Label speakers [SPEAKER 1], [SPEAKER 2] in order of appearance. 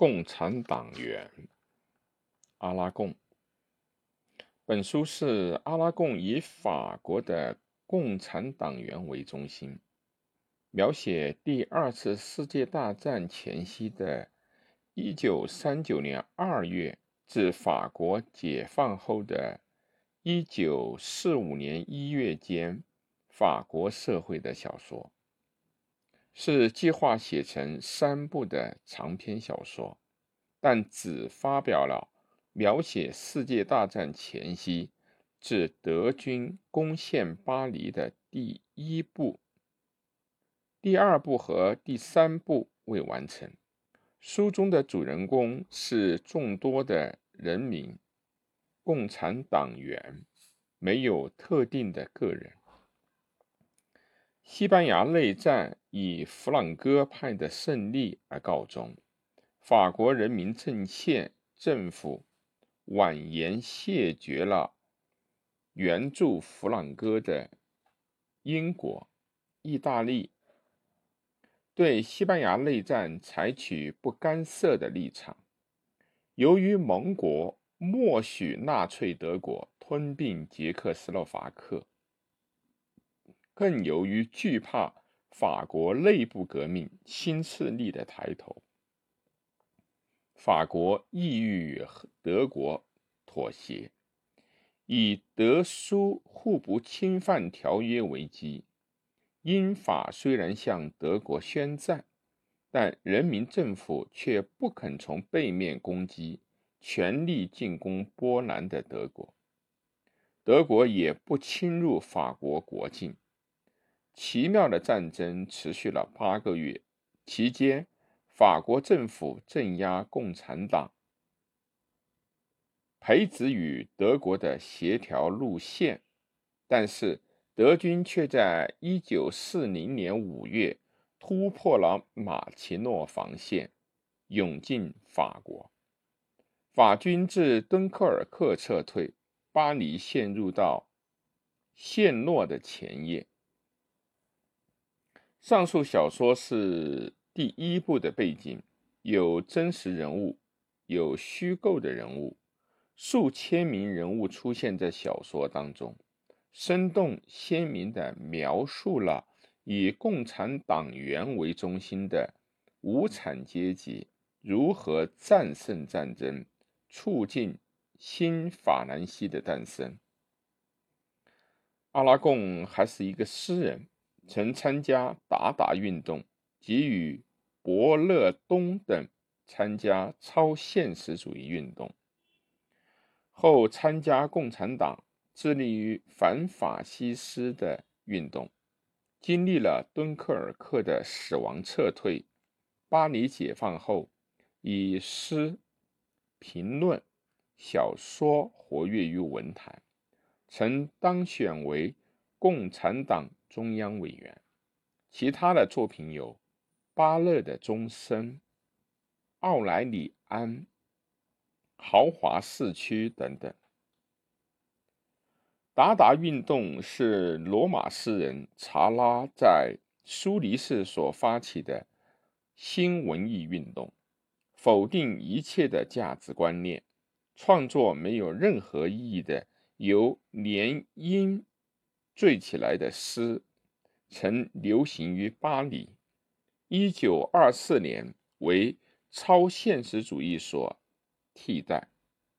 [SPEAKER 1] 共产党员阿拉贡。本书是阿拉贡以法国的共产党员为中心，描写第二次世界大战前夕的1939年2月至法国解放后的1945年1月间法国社会的小说。是计划写成三部的长篇小说，但只发表了描写世界大战前夕至德军攻陷巴黎的第一部，第二部和第三部未完成。书中的主人公是众多的人民，共产党员，没有特定的个人。西班牙内战以弗朗哥派的胜利而告终，法国人民阵线政府婉言谢绝了援助弗朗哥的英国、意大利，对西班牙内战采取不干涉的立场。由于盟国默许纳粹德国吞并捷克斯洛伐克。更由于惧怕法国内部革命新势力的抬头，法国意欲与德国妥协，以德苏互不侵犯条约为基。英法虽然向德国宣战，但人民政府却不肯从背面攻击全力进攻波兰的德国，德国也不侵入法国国境。奇妙的战争持续了八个月，期间，法国政府镇压共产党，培植与德国的协调路线，但是德军却在一九四零年五月突破了马奇诺防线，涌进法国，法军自敦刻尔克撤退，巴黎陷入到陷落的前夜。上述小说是第一部的背景，有真实人物，有虚构的人物，数千名人物出现在小说当中，生动鲜明地描述了以共产党员为中心的无产阶级如何战胜战争，促进新法兰西的诞生。阿拉贡还是一个诗人。曾参加达达运动，及与伯乐东等参加超现实主义运动，后参加共产党，致力于反法西斯的运动，经历了敦刻尔克的死亡撤退，巴黎解放后，以诗、评论、小说活跃于文坛，曾当选为共产党。中央委员，其他的作品有《巴勒的钟声》《奥莱里安》《豪华市区》等等。达达运动是罗马诗人查拉在苏黎世所发起的新文艺运动，否定一切的价值观念，创作没有任何意义的由联姻。缀起来的诗曾流行于巴黎。一九二四年为超现实主义所替代。